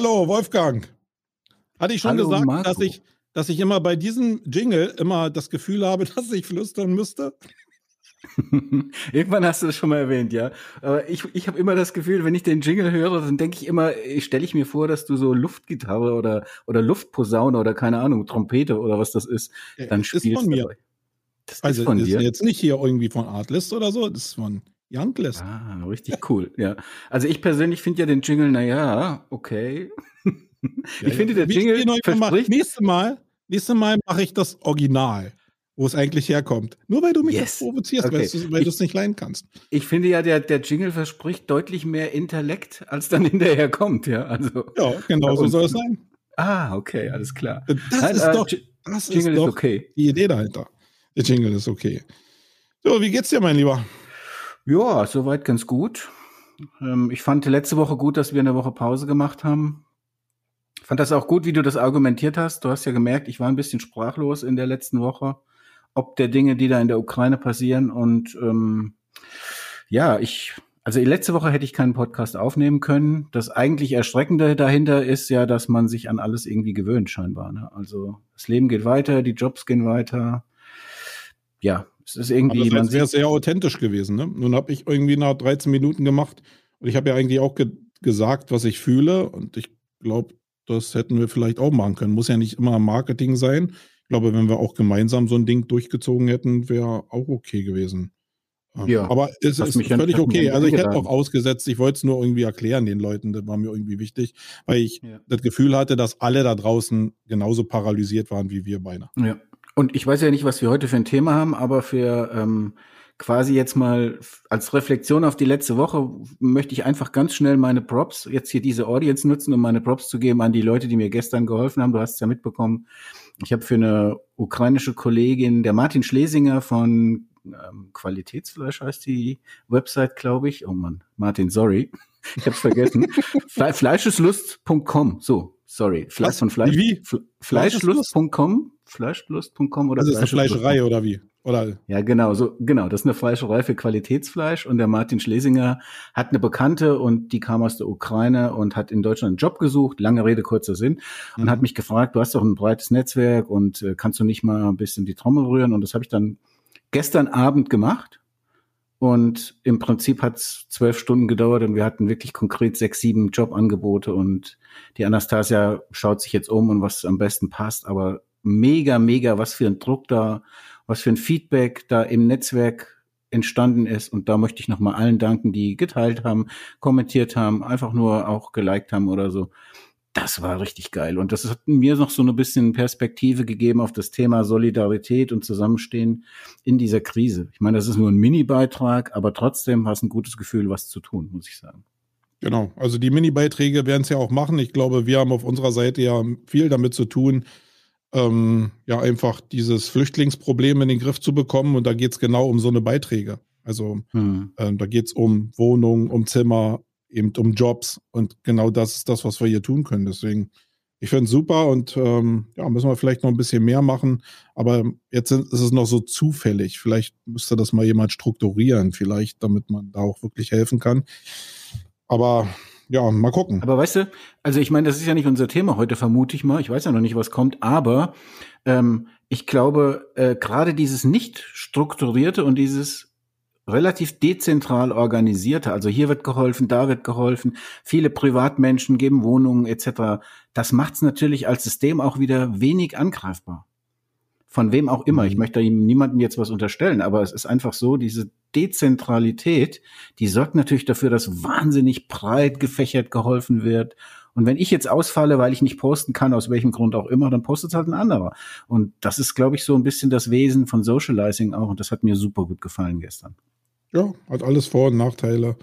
Hallo, Wolfgang. Hatte ich schon Hallo, gesagt, Marco. dass ich, dass ich immer bei diesem Jingle immer das Gefühl habe, dass ich flüstern müsste? Irgendwann hast du das schon mal erwähnt, ja. Aber ich, ich habe immer das Gefühl, wenn ich den Jingle höre, dann denke ich immer, stelle ich mir vor, dass du so Luftgitarre oder, oder Luftposaune oder keine Ahnung, Trompete oder was das ist, dann ist spielst. von mir. dabei. Das Also ist von ist dir. jetzt nicht hier irgendwie von Artlist oder so, das ist von Younglist. Ah, richtig cool, ja. Also ich persönlich finde ja den Jingle, na ja, okay. ich finde, der Jingle verspricht, Nächstes Mal, nächstes Mal mache ich das Original, wo es eigentlich herkommt. Nur weil du mich Yes. provozierst, Okay. weil du es nicht leiden kannst. ich finde ja, der, der Jingle verspricht deutlich mehr Intellekt, als dann hinterher kommt, ja. Also, Ja, genau so soll es sein. ah, okay, alles klar. Das Nein, ist äh, doch, das ist Jingle ist doch okay. die Idee dahinter. Der Jingle ist okay. So, wie geht's dir, mein Lieber? Ja, soweit ganz gut. Ähm, ich fand letzte Woche gut, dass wir eine Woche Pause gemacht haben. Fand das auch gut, wie du das argumentiert hast. Du hast ja gemerkt, ich war ein bisschen sprachlos in der letzten Woche, ob der Dinge, die da in der Ukraine passieren. Und ähm, ja, ich, also letzte Woche hätte ich keinen Podcast aufnehmen können. Das eigentlich Erschreckende dahinter ist ja, dass man sich an alles irgendwie gewöhnt, scheinbar. Ne? Also das Leben geht weiter, die Jobs gehen weiter. Ja, es ist Aber irgendwie, das man wäre sehr authentisch gewesen. Ne? Nun habe ich irgendwie nach 13 Minuten gemacht und ich habe ja eigentlich auch ge gesagt, was ich fühle. Und ich glaube, das hätten wir vielleicht auch machen können. Muss ja nicht immer Marketing sein. Ich glaube, wenn wir auch gemeinsam so ein Ding durchgezogen hätten, wäre auch okay gewesen. Ähm, Ja, aber es ist völlig okay. Also ich hätte auch ausgesetzt, ich wollte es nur irgendwie erklären den Leuten, das war mir irgendwie wichtig, weil ich Ja. das Gefühl hatte, dass alle da draußen genauso paralysiert waren wie wir beide. Ja. Und ich weiß ja nicht, was wir heute für ein Thema haben, aber für ähm, quasi jetzt mal als Reflexion auf die letzte Woche möchte ich einfach ganz schnell meine Props, jetzt hier diese Audience nutzen, um meine Props zu geben an die Leute, die mir gestern geholfen haben. Du hast es ja mitbekommen. Ich habe für eine ukrainische Kollegin, der Martin Schlesinger von ähm, Qualitätsfleisch heißt die Website, glaube ich. Oh Mann, Martin, sorry. Ich habe es vergessen. Fle Fleischeslust.com. So, sorry. Fle Was? von Fleisch. Wie? Fle Fleischlust.com. Fleischlust.com oder Das ist eine. Fleischerei oder wie? Oder Ja, genau, so, genau. Das ist eine Fleischerei für Qualitätsfleisch und der Martin Schlesinger hat eine Bekannte und die kam aus der Ukraine und hat in Deutschland einen Job gesucht, lange Rede, kurzer Sinn, und Mhm. hat mich gefragt, du hast doch ein breites Netzwerk und äh, kannst du nicht mal ein bisschen die Trommel rühren? Und das habe ich dann gestern Abend gemacht. Und im Prinzip hat es zwölf Stunden gedauert und wir hatten wirklich konkret sechs, sieben Jobangebote und die Anastasia schaut sich jetzt um und was am besten passt, aber mega, mega, was für ein Druck da, was für ein Feedback da im Netzwerk entstanden ist. Und da möchte ich nochmal allen danken, die geteilt haben, kommentiert haben, einfach nur auch geliked haben oder so. Das war richtig geil. Und das hat mir noch so ein bisschen Perspektive gegeben auf das Thema Solidarität und Zusammenstehen in dieser Krise. Ich meine, das ist nur ein Mini-Beitrag, aber trotzdem war es ein gutes Gefühl, was zu tun, muss ich sagen. Genau, also die Mini-Beiträge werden es ja auch machen. Ich glaube, wir haben auf unserer Seite ja viel damit zu tun, ähm, ja, einfach dieses Flüchtlingsproblem in den Griff zu bekommen. Und da geht es genau um so eine Beiträge. Also Hm. ähm, da geht es um Wohnungen, um Zimmer, eben um Jobs. Und genau das ist das, was wir hier tun können. Deswegen, ich finde es super und ähm, ja, müssen wir vielleicht noch ein bisschen mehr machen. Aber jetzt ist es noch so zufällig. Vielleicht müsste das mal jemand strukturieren, vielleicht, damit man da auch wirklich helfen kann. Aber ja, mal gucken. Aber weißt du, also ich meine, das ist ja nicht unser Thema heute, vermute ich mal. Ich weiß ja noch nicht, was kommt, aber ähm, ich glaube, äh, gerade dieses nicht strukturierte und dieses relativ dezentral organisierte, also hier wird geholfen, da wird geholfen, viele Privatmenschen geben Wohnungen etc., das macht es natürlich als System auch wieder wenig angreifbar. Von wem auch immer. Ich Mhm. möchte ihm niemandem jetzt was unterstellen, aber es ist einfach so, diese Dezentralität, die sorgt natürlich dafür, dass wahnsinnig breit gefächert geholfen wird. Und wenn ich jetzt ausfalle, weil ich nicht posten kann, aus welchem Grund auch immer, dann postet halt ein anderer. Und das ist, glaube ich, so ein bisschen das Wesen von Socializing auch. Und das hat mir super gut gefallen gestern. Ja, hat alles Vor- und Nachteile.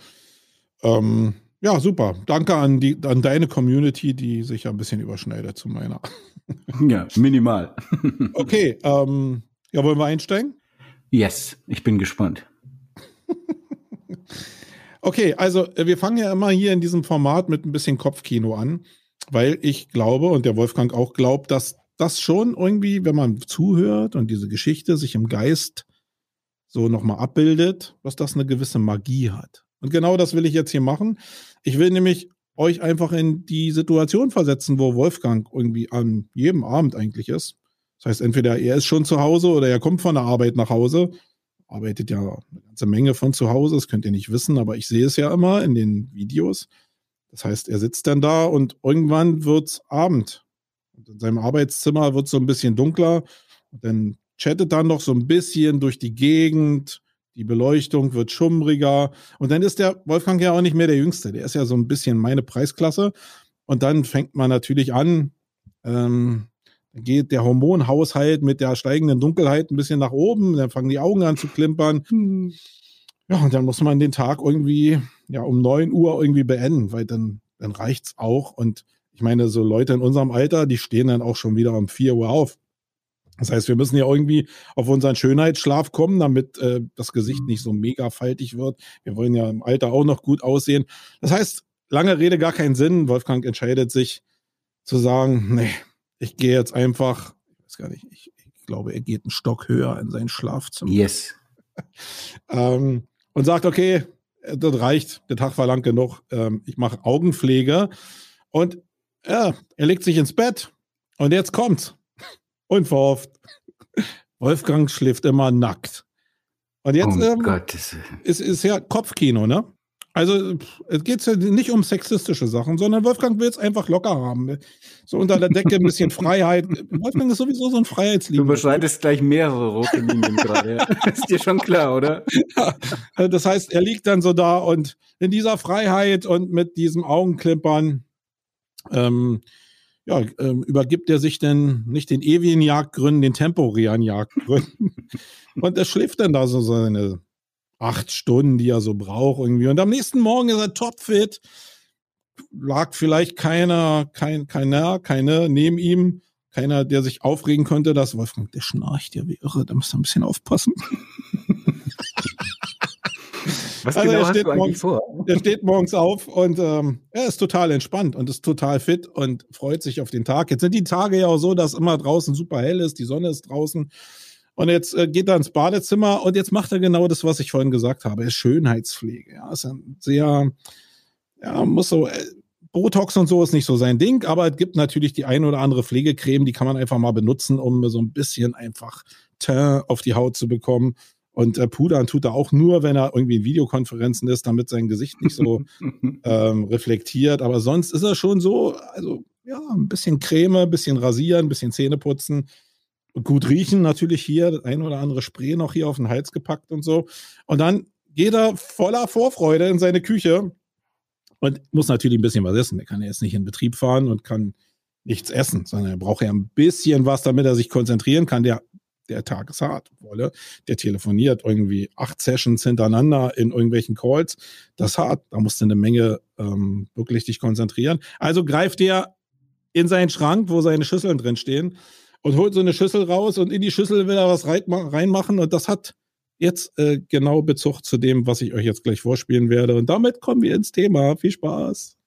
Ähm, ja, super. Danke an, die, an deine Community, die sich ja ein bisschen überschneidet zu meiner. Ja, minimal. Okay, ähm, ja, wollen wir einsteigen? Yes, ich bin gespannt. Okay, also äh, wir fangen ja immer hier in diesem Format mit ein bisschen Kopfkino an, weil ich glaube und der Wolfgang auch glaubt, dass das schon irgendwie, wenn man zuhört und diese Geschichte sich im Geist so nochmal abbildet, dass das eine gewisse Magie hat. Und genau das will ich jetzt hier machen. Ich will nämlich euch einfach in die Situation versetzen, wo Wolfgang irgendwie an jedem Abend eigentlich ist. Das heißt, entweder er ist schon zu Hause oder er kommt von der Arbeit nach Hause. Arbeitet ja eine ganze Menge von zu Hause, das könnt ihr nicht wissen, aber ich sehe es ja immer in den Videos. Das heißt, er sitzt dann da und irgendwann wird's Abend. Und in seinem Arbeitszimmer wird so ein bisschen dunkler. Und dann chattet dann noch so ein bisschen durch die Gegend. Die Beleuchtung wird schummriger. Und dann ist der Wolfgang ja auch nicht mehr der Jüngste. Der ist ja so ein bisschen meine Preisklasse. Und dann fängt man natürlich an, ähm, geht der Hormonhaushalt mit der steigenden Dunkelheit ein bisschen nach oben. Dann fangen die Augen an zu klimpern. Hm. Ja, und dann muss man den Tag irgendwie ja um neun Uhr irgendwie beenden, weil dann, dann reicht's auch. Und ich meine, so Leute in unserem Alter, die stehen dann auch schon wieder um vier Uhr auf. Das heißt, wir müssen ja irgendwie auf unseren Schönheitsschlaf kommen, damit äh, das Gesicht nicht so mega faltig wird. Wir wollen ja im Alter auch noch gut aussehen. Das heißt, lange Rede, gar keinen Sinn. Wolfgang entscheidet sich zu sagen, nee, ich gehe jetzt einfach, ich weiß gar nicht, ich, ich glaube, er geht einen Stock höher in sein Schlafzimmer. Yes. ähm, und sagt, okay, das reicht, der Tag war lang genug. Ähm, ich mache Augenpflege. Und ja, er legt sich ins Bett. Und jetzt kommt's. Unverhofft. Wolfgang schläft immer nackt. Und jetzt oh ähm, ist, ist ja Kopfkino, ne? Also es geht ja nicht um sexistische Sachen, sondern Wolfgang will es einfach locker haben. So unter der Decke ein bisschen Freiheit. Wolfgang ist sowieso so ein Freiheitsliebe. Du beschreitest gleich mehrere rote Linien gerade. Ist dir schon klar, oder? Ja, das heißt, er liegt dann so da und in dieser Freiheit und mit diesem Augenklimpern ähm, ja, ähm, übergibt er sich denn nicht den ewigen Jagdgründen, den temporären Jagdgründen. und er schläft dann da so seine acht Stunden, die er so braucht irgendwie. Und am nächsten Morgen ist er topfit. Lag vielleicht keiner, kein, keiner, keine neben ihm, keiner, der sich aufregen könnte, dass Wolfgang, der schnarcht ja wie irre, da muss er ein bisschen aufpassen. Was also genau er steht, morgens, er steht morgens auf und ähm, er ist total entspannt und ist total fit und freut sich auf den Tag. Jetzt sind die Tage ja auch so, dass immer draußen super hell ist, die Sonne ist draußen. Und jetzt äh, geht er ins Badezimmer und jetzt macht er genau das, was ich vorhin gesagt habe. Er ist Schönheitspflege. Ja, ist ein sehr, ja, muss so, äh, Botox und so ist nicht so sein Ding, aber es gibt natürlich die ein oder andere Pflegecreme, die kann man einfach mal benutzen, um so ein bisschen einfach Teint auf die Haut zu bekommen. Und äh, pudern tut er auch nur, wenn er irgendwie in Videokonferenzen ist, damit sein Gesicht nicht so ähm, reflektiert. Aber sonst ist er schon so, also ja, ein bisschen Creme, ein bisschen rasieren, ein bisschen Zähne putzen gut riechen natürlich hier, das ein oder andere Spray noch hier auf den Hals gepackt und so. Und dann geht er voller Vorfreude in seine Küche und muss natürlich ein bisschen was essen. Er kann jetzt nicht in Betrieb fahren und kann nichts essen, sondern er braucht ja ein bisschen was, damit er sich konzentrieren kann. Der, der Tag ist hart, wolle. Der telefoniert irgendwie acht Sessions hintereinander in irgendwelchen Calls. Das ist hart. Da musst du eine Menge ähm, wirklich dich konzentrieren. Also greift er in seinen Schrank, wo seine Schüsseln drin stehen und holt so eine Schüssel raus und in die Schüssel will er was reinmachen und das hat jetzt äh, genau Bezug zu dem, was ich euch jetzt gleich vorspielen werde. Und damit kommen wir ins Thema. Viel Spaß.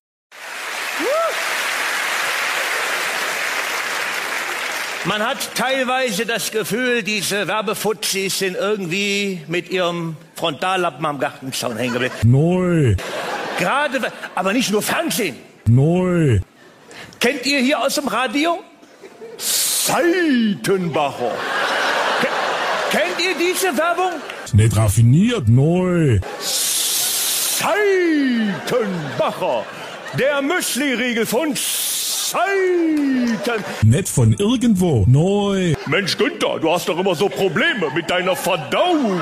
Man hat teilweise das Gefühl, diese Werbefuzis sind irgendwie mit ihrem Frontallappen am Gartenzaun hängen geblieben. Neu. Gerade, aber nicht nur Fernsehen. Neu. Kennt ihr hier aus dem Radio? Seitenbacher. Kennt ihr diese Werbung? Nicht raffiniert, neu. Seitenbacher. Der Müsli-Riegel von Seiten. Nicht von irgendwo, neu. Mensch, Günther, du hast doch immer so Probleme mit deiner Verdauung.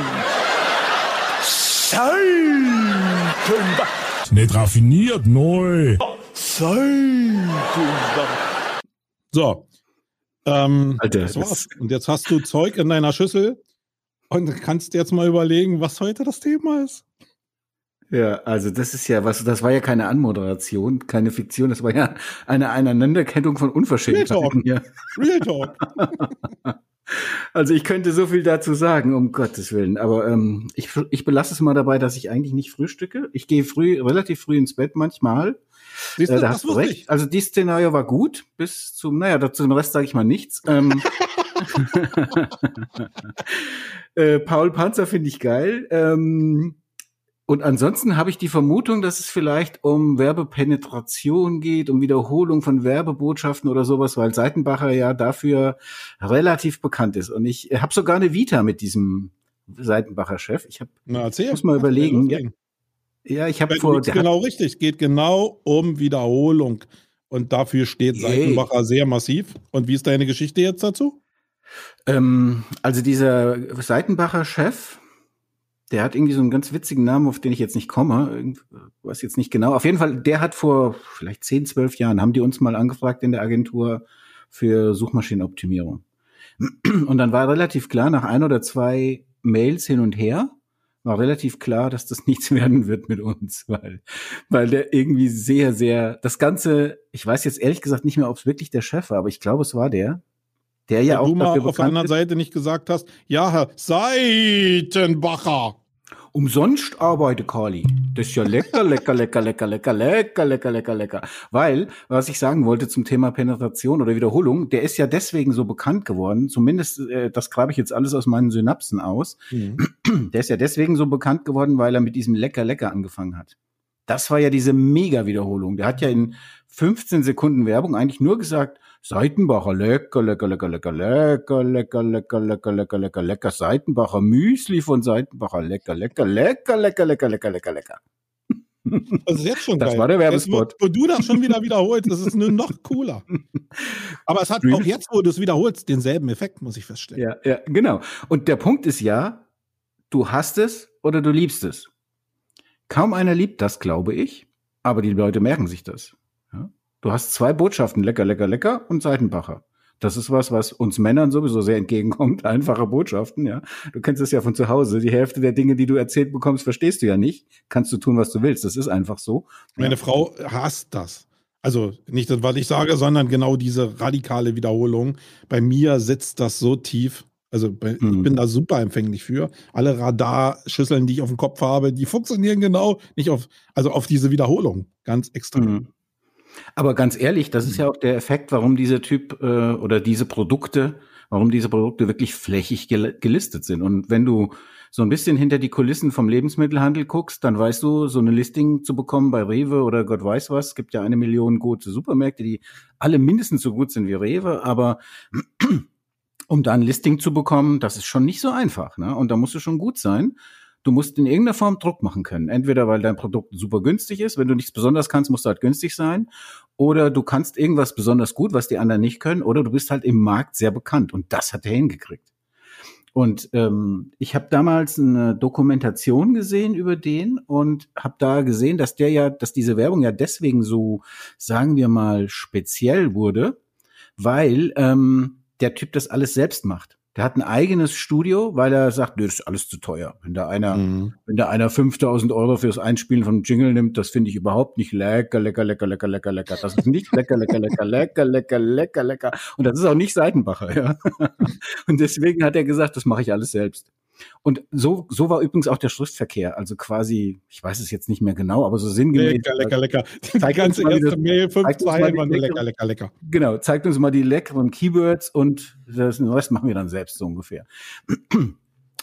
Seitenbacher. Nicht raffiniert, neu. Seitenbacher. So, ähm, Alter, das war's. Und jetzt hast du Zeug in deiner Schüssel und kannst jetzt mal überlegen, was heute das Thema ist. Ja, also das ist ja was, das war ja keine Anmoderation, keine Fiktion, das war ja eine Aneinanderkettung von Unverschämtheiten. Real Talk. Real Talk. also ich könnte so viel dazu sagen, um Gottes Willen. Aber ähm, ich, ich belasse es mal dabei, dass ich eigentlich nicht frühstücke. Ich gehe früh, relativ früh ins Bett manchmal. Siehst du, äh, da hast du recht. Ich. Also die Szenario war gut, bis zum, naja, dazu den Rest sage ich mal nichts. Ähm, äh, Paul Panzer finde ich geil. Ähm, Und ansonsten habe ich die Vermutung, dass es vielleicht um Werbepenetration geht, um Wiederholung von Werbebotschaften oder sowas, weil Seitenbacher ja dafür relativ bekannt ist. Und ich habe sogar eine Vita mit diesem Seitenbacher Chef. Ich habe, muss mal überlegen. Ja, ja, ich habe vor. Genau richtig, geht genau um Wiederholung. Und dafür steht hey. Seitenbacher sehr massiv. Und wie ist deine Geschichte jetzt dazu? Ähm, also dieser Seitenbacher Chef, der hat irgendwie so einen ganz witzigen Namen, auf den ich jetzt nicht komme. weiß jetzt nicht genau. Auf jeden Fall, der hat vor vielleicht 10, 12 Jahren, haben die uns mal angefragt in der Agentur für Suchmaschinenoptimierung. Und dann war relativ klar, nach ein oder zwei Mails hin und her, war relativ klar, dass das nichts werden wird mit uns, weil, weil der irgendwie sehr, sehr, das Ganze, ich weiß jetzt ehrlich gesagt nicht mehr, ob es wirklich der Chef war, aber ich glaube, es war der, der ja, ja auch du mal auf der anderen Seite nicht gesagt hast, ja, Herr Seitenbacher. Umsonst arbeite, Carly. Das ist ja lecker, lecker, lecker, lecker, lecker, lecker, lecker, lecker, lecker. Weil, was ich sagen wollte zum Thema Penetration oder Wiederholung, der ist ja deswegen so bekannt geworden, zumindest, äh, das grabe ich jetzt alles aus meinen Synapsen aus, mhm. der ist ja deswegen so bekannt geworden, weil er mit diesem lecker, lecker angefangen hat. Das war ja diese Mega-Wiederholung. Der hat ja in 15 Sekunden Werbung eigentlich nur gesagt, Seitenbacher, lecker, lecker, lecker, lecker, lecker, lecker, lecker, lecker, lecker, lecker, lecker, Seitenbacher, Müsli von Seitenbacher, lecker, lecker, lecker, lecker, lecker, lecker, lecker, lecker. Das ist jetzt schon geil. Das war der Werbespot. Wo du das schon wieder wiederholst, das ist nur noch cooler. Aber es hat auch jetzt, wo du es wiederholst, denselben Effekt, muss ich feststellen. Ja, ja, genau. Und der Punkt ist ja, du hast es oder du liebst es. Kaum einer liebt das, glaube ich, aber die Leute merken sich das. Du hast zwei Botschaften, lecker, lecker, lecker und Seitenbacher. Das ist was, was uns Männern sowieso sehr entgegenkommt. Einfache Botschaften, ja. Du kennst es ja von zu Hause. Die Hälfte der Dinge, die du erzählt bekommst, verstehst du ja nicht. Kannst du tun, was du willst. Das ist einfach so. Meine ja. Frau hasst das. Also nicht das, was ich sage, sondern genau diese radikale Wiederholung. Bei mir sitzt das so tief. Also bei, mhm. ich bin da super empfänglich für. Alle Radarschüsseln, die ich auf dem Kopf habe, die funktionieren genau nicht auf, also auf diese Wiederholung. Ganz extrem. Mhm. Aber ganz ehrlich, das ist ja auch der Effekt, warum dieser Typ äh, oder diese Produkte, warum diese Produkte wirklich flächig gel gelistet sind. Und wenn du so ein bisschen hinter die Kulissen vom Lebensmittelhandel guckst, dann weißt du, so eine Listing zu bekommen bei Rewe oder Gott weiß was. Es gibt ja eine Million gute Supermärkte, die alle mindestens so gut sind wie Rewe, aber um da ein Listing zu bekommen, das ist schon nicht so einfach. Ne? Und da musst du schon gut sein. Du musst in irgendeiner Form Druck machen können. Entweder weil dein Produkt super günstig ist, wenn du nichts besonders kannst, musst du halt günstig sein. Oder du kannst irgendwas besonders gut, was die anderen nicht können. Oder du bist halt im Markt sehr bekannt. Und das hat er hingekriegt. Und ähm, ich habe damals eine Dokumentation gesehen über den und habe da gesehen, dass der ja, dass diese Werbung ja deswegen so, sagen wir mal, speziell wurde, weil ähm, der Typ das alles selbst macht. Der hat ein eigenes Studio, weil er sagt, nee, das ist alles zu teuer. Wenn da einer, mhm. wenn da einer 5000 Euro fürs Einspielen von Jingle nimmt, das finde ich überhaupt nicht lecker, lecker, lecker, lecker, lecker, lecker. Das ist nicht lecker, lecker, lecker, lecker, lecker, lecker, lecker. Und das ist auch nicht Seitenbacher, ja. Und deswegen hat er gesagt, das mache ich alles selbst. Und so, so war übrigens auch der Schriftverkehr. Also quasi, ich weiß es jetzt nicht mehr genau, aber so sinngemäß. Lecker, lecker, lecker. Die ganze erste Mail, fünf Zeilen waren lecker, lecker, lecker. Genau, zeigt uns mal die leckeren Keywords und das, den Rest machen wir dann selbst so ungefähr.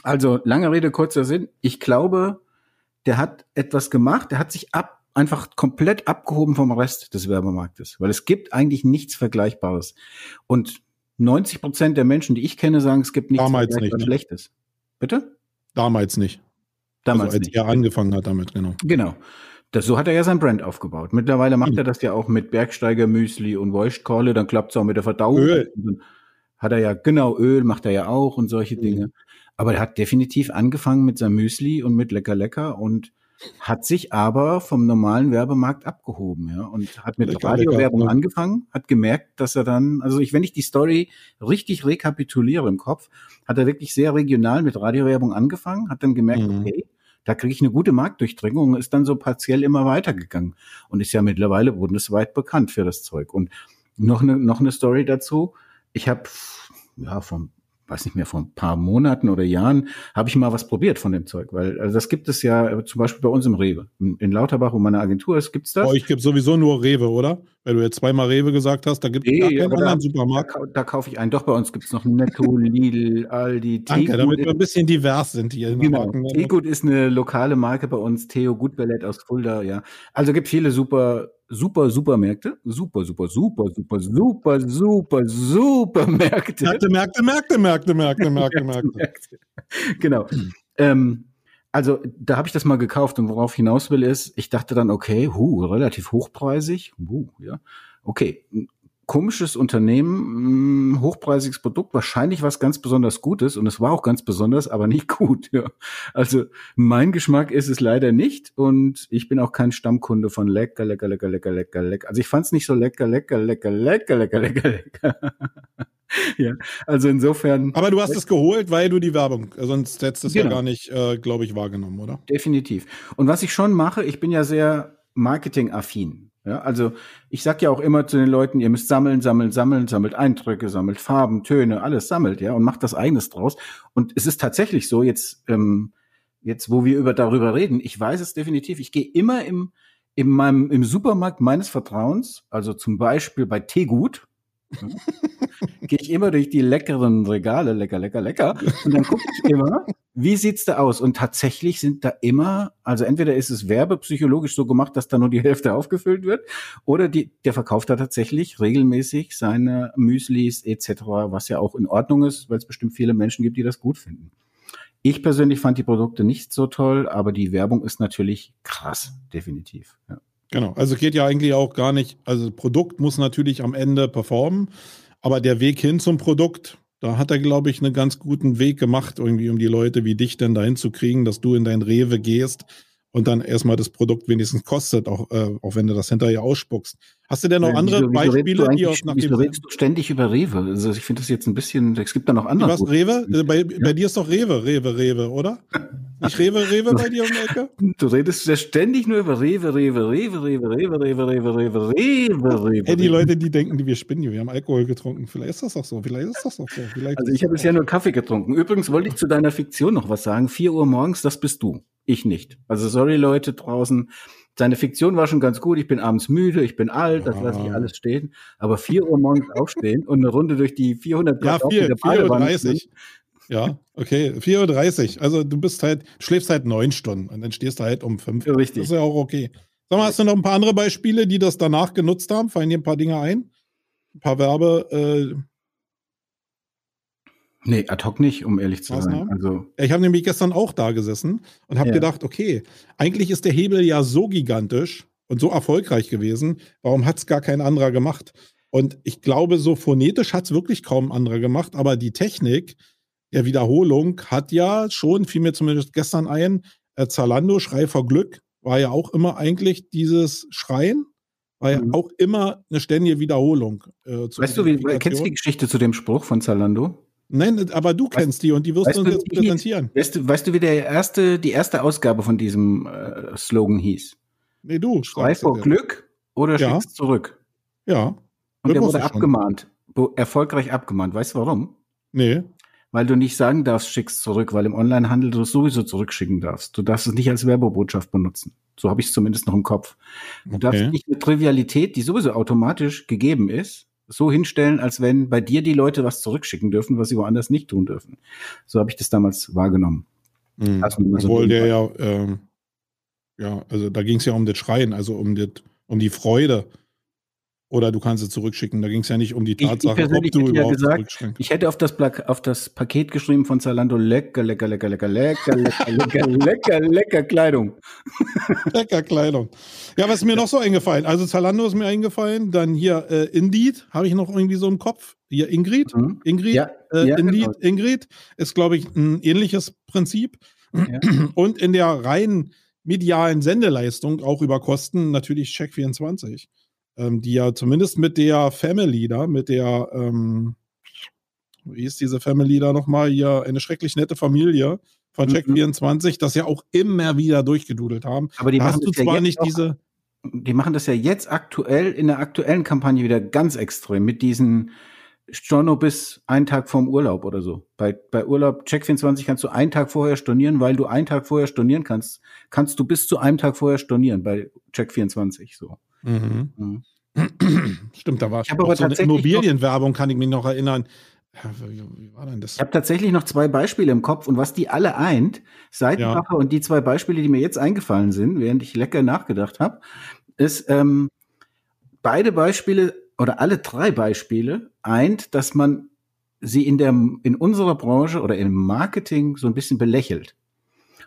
Also, lange Rede, kurzer Sinn. Ich glaube, der hat etwas gemacht, der hat sich ab, einfach komplett abgehoben vom Rest des Werbemarktes, weil es gibt eigentlich nichts Vergleichbares. Und 90 Prozent der Menschen, die ich kenne, sagen, es gibt nichts Damals Vergleichbares nicht? Schlechtes. Bitte? Damals nicht. Damals also, als nicht. er angefangen hat damit, genau. Genau. Das, so hat er ja sein Brand aufgebaut. Mittlerweile macht mhm. er das ja auch mit Bergsteiger Müsli und Voiced-Calle, dann klappt es auch mit der Verdauung. Öl. Hat er ja, genau, Öl macht er ja auch und solche mhm. Dinge. Aber er hat definitiv angefangen mit seinem Müsli und mit Lecker Lecker und hat sich aber vom normalen Werbemarkt abgehoben, ja, und hat mit Radiowerbung ja. angefangen, hat gemerkt, dass er dann, also ich, wenn ich die Story richtig rekapituliere im Kopf, hat er wirklich sehr regional mit Radiowerbung angefangen, hat dann gemerkt, mhm. okay, da kriege ich eine gute Marktdurchdringung und ist dann so partiell immer weitergegangen und ist ja mittlerweile bundesweit bekannt für das Zeug. Und noch eine, noch eine Story dazu. Ich habe ja vor weiß nicht mehr, vor ein paar Monaten oder Jahren habe ich mal was probiert von dem Zeug, weil also das gibt es ja äh, zum Beispiel bei uns im Rewe. In, in Lauterbach, wo meine Agentur ist, gibt's das. Oh, ich gibt sowieso nur Rewe, oder? Weil du jetzt zweimal Rewe gesagt hast, da gibt es Nee, gar keinen anderen da, Supermarkt. da, da kaufe ich einen. Doch, bei uns gibt's noch Netto, Lidl, Aldi, Danke, damit wir ein bisschen divers sind hier. in Genau. Marken- Teegut ist eine lokale Marke bei uns. Theo Gutballett aus Fulda, ja. Also gibt viele super, super, super Märkte. Super, super, super, super, super, super, super Märkte. Märkte, Märkte, Märkte, Märkte, Märkte, Märkte, Märkte. genau. Ähm, also da habe ich das mal gekauft und worauf ich hinaus will ist, ich dachte dann, okay, hu, relativ hochpreisig, hu, ja, okay, komisches Unternehmen, mh, hochpreisiges Produkt, wahrscheinlich was ganz besonders Gutes und es war auch ganz besonders, aber nicht gut. Ja. Also mein Geschmack ist es leider nicht und ich bin auch kein Stammkunde von lecker, lecker, lecker, lecker, lecker, lecker. Also ich fand es nicht so lecker, lecker, lecker, lecker, lecker, lecker, lecker. ja, also insofern. Aber du hast es geholt, weil du die Werbung, sonst hättest du es ja Genau. gar nicht, äh, glaube ich, wahrgenommen, oder? Definitiv. Und was ich schon mache, ich bin ja sehr marketingaffin. Ja, also ich sag ja auch immer zu den Leuten, ihr müsst sammeln, sammeln, sammeln, sammelt Eindrücke, sammelt Farben, Töne, alles sammelt, ja, und macht das eigenes draus. Und es ist tatsächlich so, jetzt, ähm, jetzt, wo wir über darüber reden, ich weiß es definitiv, ich gehe immer im, in meinem, im Supermarkt meines Vertrauens, also zum Beispiel bei Teegut, gehe ich immer durch die leckeren Regale, lecker, lecker, lecker, und dann gucke ich immer, wie sieht's da aus? Und tatsächlich sind da immer, also entweder ist es werbepsychologisch so gemacht, dass da nur die Hälfte aufgefüllt wird, oder die, der verkauft da tatsächlich regelmäßig seine Müslis etc., was ja auch in Ordnung ist, weil es bestimmt viele Menschen gibt, die das gut finden. Ich persönlich fand die Produkte nicht so toll, aber die Werbung ist natürlich krass, definitiv. Ja. Genau. Also geht ja eigentlich auch gar nicht, also Produkt muss natürlich am Ende performen, aber der Weg hin zum Produkt, da hat er, glaube ich, einen ganz guten Weg gemacht, irgendwie, um die Leute wie dich denn dahin zu kriegen, dass du in dein Rewe gehst und dann erstmal das Produkt wenigstens kostet, auch, äh, auch wenn du das hinterher ausspuckst. Hast du denn noch Äh, andere wieso, wieso Beispiele, du die aus nach Wieso dem redest du ständig über Rewe? Also ich finde das jetzt ein bisschen, es gibt da noch andere. was, Rewe? Äh, Bei, bei dir ist doch Rewe, Rewe, Rewe, oder? Nicht Rewe, Rewe bei dir um die Ecke? Du redest ja ständig nur über Rewe, Rewe, Rewe, Rewe, Rewe, Rewe, Rewe, Rewe, Rewe, Rewe. Ey, die Leute, die denken, wir spinnen, wir haben Alkohol getrunken. Vielleicht ist das auch so, vielleicht ist das auch so. Vielleicht Also ich habe bisher nur Kaffee getrunken. Übrigens wollte ich zu deiner Fiktion noch was sagen. 4 Uhr morgens, das bist du. Ich nicht. Also sorry Leute draußen. Seine Fiktion war schon ganz gut. Ich bin abends müde, ich bin alt, das Ja. lasse ich alles stehen. Aber 4 Uhr morgens aufstehen und eine Runde durch die 400 Ja, Grad 4, aufregende Badewanne 4.30 Uhr. Ja, okay, 4.30 Uhr. Also du bist halt, schläfst halt neun Stunden und dann stehst du halt um fünf. Ja, richtig. Das ist ja auch okay. Sag mal, hast du noch ein paar andere Beispiele, die das danach genutzt haben? Fallen dir ein paar Dinge ein? Ein paar Werbe. Äh, Nee, ad hoc nicht, um ehrlich zu sein. Maßnahmen? Also ich habe nämlich gestern auch da gesessen und habe Ja. gedacht, okay, eigentlich ist der Hebel ja so gigantisch und so erfolgreich gewesen. Warum hat es gar kein anderer gemacht? Und ich glaube, so phonetisch hat es wirklich kaum ein anderer gemacht, aber die Technik der Wiederholung hat ja schon, fiel mir zumindest gestern ein, äh, Zalando, Schrei vor Glück, war ja auch immer eigentlich dieses Schreien, war ja Mhm. auch immer eine ständige Wiederholung. Äh, weißt du, wie, kennst du die Geschichte zu dem Spruch von Zalando? Nein, aber du kennst die und die wirst weißt du uns jetzt präsentieren. Weißt du, weißt du, wie der erste, die erste Ausgabe von diesem äh, Slogan hieß? Nee, du. Schrei vor Glück oder Ja. schick's zurück. Ja. Und der wurde abgemahnt. Erfolgreich abgemahnt. Weißt du warum? Nee. Weil du nicht sagen darfst, schick's zurück, weil im Onlinehandel du es sowieso zurückschicken darfst. Du darfst es nicht als Werbebotschaft benutzen. So habe ich es zumindest noch im Kopf. Du darfst Okay. nicht eine Trivialität, die sowieso automatisch gegeben ist, so hinstellen, als wenn bei dir die Leute was zurückschicken dürfen, was sie woanders nicht tun dürfen. So habe ich das damals wahrgenommen. Mhm. Also Obwohl der ja, ähm, ja, also da ging es ja um das Schreien, also um, das, um die Freude. Oder du kannst es zurückschicken. Da ging es ja nicht um die Ich- ich Tatsache, ob du hätte ja überhaupt gesagt. Ich hätte auf das, auf das Paket geschrieben von Zalando lecker, lecker, lecker, lecker, lecker, lecker, lecker, lecker, lecker Kleidung. Lecker Kleidung. Ja, was ist mir noch so eingefallen? Also Zalando ist mir eingefallen. Dann hier äh, Indeed habe ich noch irgendwie so im Kopf. Hier Ingrid. Mhm. Ingrid. Ja, äh, ja, Indeed, genau. Ingrid ist, glaube ich, ein ähnliches Prinzip. Ja. Und in der reinen medialen Sendeleistung, auch über Kosten, natürlich Check24, ähm, die ja zumindest mit der Family da, mit der, ähm, wie ist diese Family da nochmal, hier eine schrecklich nette Familie von Mhm. Check24, das ja auch immer wieder durchgedudelt haben. Aber die Da machen hast du das ja zwar jetzt nicht diese, die machen das ja jetzt aktuell in der aktuellen Kampagne wieder ganz extrem mit diesen Storno bis einen Tag vorm Urlaub oder so. Bei, bei Urlaub Check24 kannst du einen Tag vorher stornieren, weil du einen Tag vorher stornieren kannst. Kannst du bis zu einem Tag vorher stornieren bei Check24 so. Mhm. Mhm. Stimmt, da war ich aber so eine Immobilienwerbung, kann ich mich noch erinnern. Wie, wie war denn das? Ich habe tatsächlich noch zwei Beispiele im Kopf und was die alle eint, Seitenbacher ja. und die zwei Beispiele, die mir jetzt eingefallen sind, während ich lecker nachgedacht habe, ist ähm, beide Beispiele oder alle drei Beispiele eint, dass man sie in der in unserer Branche oder im Marketing so ein bisschen belächelt.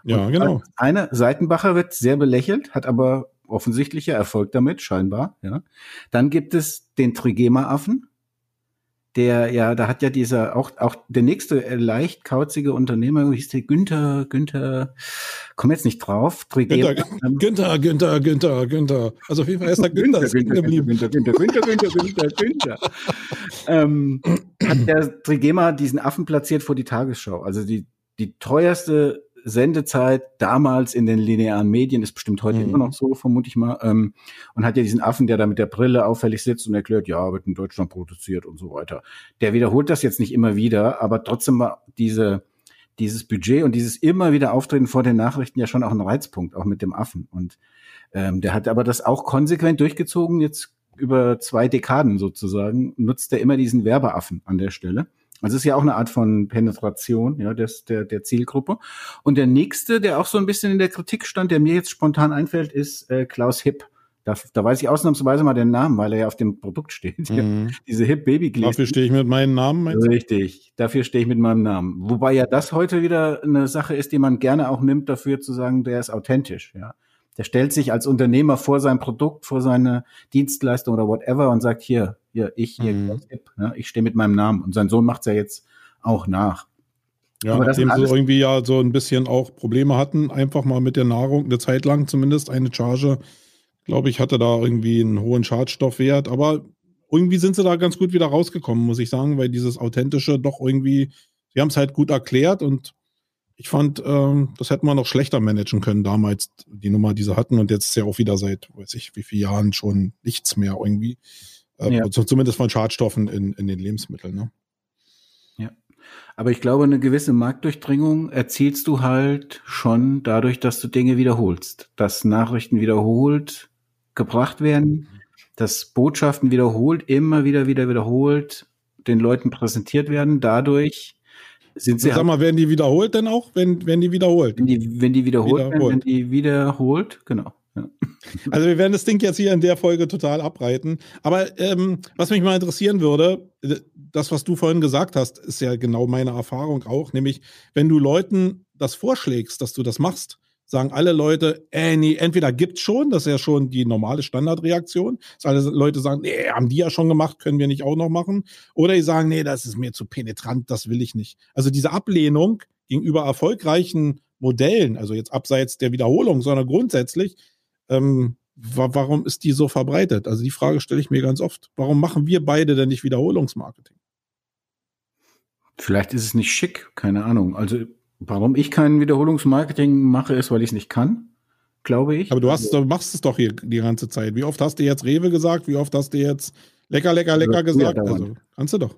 Ja, und genau. Eine Seitenbacher wird sehr belächelt, hat aber offensichtlicher Erfolg damit, scheinbar. Ja. Dann gibt es den Trigema-Affen, der ja, da hat ja dieser auch auch der nächste äh, leicht kauzige Unternehmer, wie hieß der Günther, Günther, komm jetzt nicht drauf. Trigema, Günther, Günther, Günther, Günther, Günther. Also auf jeden Fall ist da Günther, Günther, Günther, Günther, Günther, Günther, Günther, Günther, Günther. ähm, hat der Trigema diesen Affen platziert vor die Tagesschau. Also die die teuerste Sendezeit damals in den linearen Medien, ist bestimmt heute mhm. immer noch so, vermute ich mal, ähm, und hat ja diesen Affen, der da mit der Brille auffällig sitzt und erklärt, ja, wird in Deutschland produziert und so weiter. Der wiederholt das jetzt nicht immer wieder, aber trotzdem war diese, dieses Budget und dieses immer wieder Auftreten vor den Nachrichten ja schon auch ein Reizpunkt, auch mit dem Affen. Und ähm, der hat aber das auch konsequent durchgezogen, jetzt über zwei Dekaden sozusagen, nutzt er immer diesen Werbeaffen an der Stelle. Also es ist ja auch eine Art von Penetration ja, des, der, der Zielgruppe. Und der nächste, der auch so ein bisschen in der Kritik stand, der mir jetzt spontan einfällt, ist äh, Klaus Hipp. Da, da weiß ich ausnahmsweise mal den Namen, weil er ja auf dem Produkt steht. Mhm. Diese Hip Baby Gläser. Dafür stehe ich mit meinem Namen. Richtig, dafür stehe ich mit meinem Namen. Wobei ja das heute wieder eine Sache ist, die man gerne auch nimmt, dafür zu sagen, der ist authentisch. Ja, der stellt sich als Unternehmer vor sein Produkt, vor seine Dienstleistung oder whatever und sagt hier, hier, ich, hier, mhm. ja, ich stehe mit meinem Namen. Und sein Sohn macht es ja jetzt auch nach. Ja, Aber nachdem sie irgendwie ja so ein bisschen auch Probleme hatten, einfach mal mit der Nahrung, eine Zeit lang zumindest, eine Charge, glaube ich, hatte da irgendwie einen hohen Schadstoffwert. Aber irgendwie sind sie da ganz gut wieder rausgekommen, muss ich sagen, weil dieses Authentische doch irgendwie, sie haben es halt gut erklärt und ich fand, ähm, das hätten wir noch schlechter managen können damals, die Nummer, die sie hatten. Und jetzt ist ja auch wieder seit, weiß ich, wie vielen Jahren schon nichts mehr irgendwie. Äh, ja. Zumindest von Schadstoffen in, in den Lebensmitteln. Ne? Ja. Aber ich glaube, eine gewisse Marktdurchdringung erzielst du halt schon dadurch, dass du Dinge wiederholst. Dass Nachrichten wiederholt gebracht werden, dass Botschaften wiederholt, immer wieder, wieder wiederholt den Leuten präsentiert werden. Dadurch sind sie. Sag mal, werden die wiederholt denn auch? Wenn, wenn die wiederholt? Wenn die, wenn die wiederholt, wiederholt. Werden, wenn die wiederholt, genau. Ja. Also wir werden das Ding jetzt hier in der Folge total abreiten. Aber ähm, was mich mal interessieren würde, das, was du vorhin gesagt hast, ist ja genau meine Erfahrung auch, nämlich wenn du Leuten das vorschlägst, dass du das machst, sagen alle Leute, äh, nee, entweder gibt's schon, das ist ja schon die normale Standardreaktion, dass alle Leute sagen, nee, haben die ja schon gemacht, können wir nicht auch noch machen. Oder die sagen, nee, das ist mir zu penetrant, das will ich nicht. Also diese Ablehnung gegenüber erfolgreichen Modellen, also jetzt abseits der Wiederholung, sondern grundsätzlich, ähm, wa warum ist die so verbreitet? Also die Frage stelle ich mir ganz oft. Warum machen wir beide denn nicht Wiederholungsmarketing? Vielleicht ist es nicht schick, keine Ahnung. Also Warum ich kein Wiederholungsmarketing mache, ist, weil ich es nicht kann, glaube ich. Aber du, hast, du machst es doch hier die ganze Zeit. Wie oft hast du jetzt Rewe gesagt? Wie oft hast du jetzt lecker, lecker, lecker gesagt? Ja also, kannst du doch.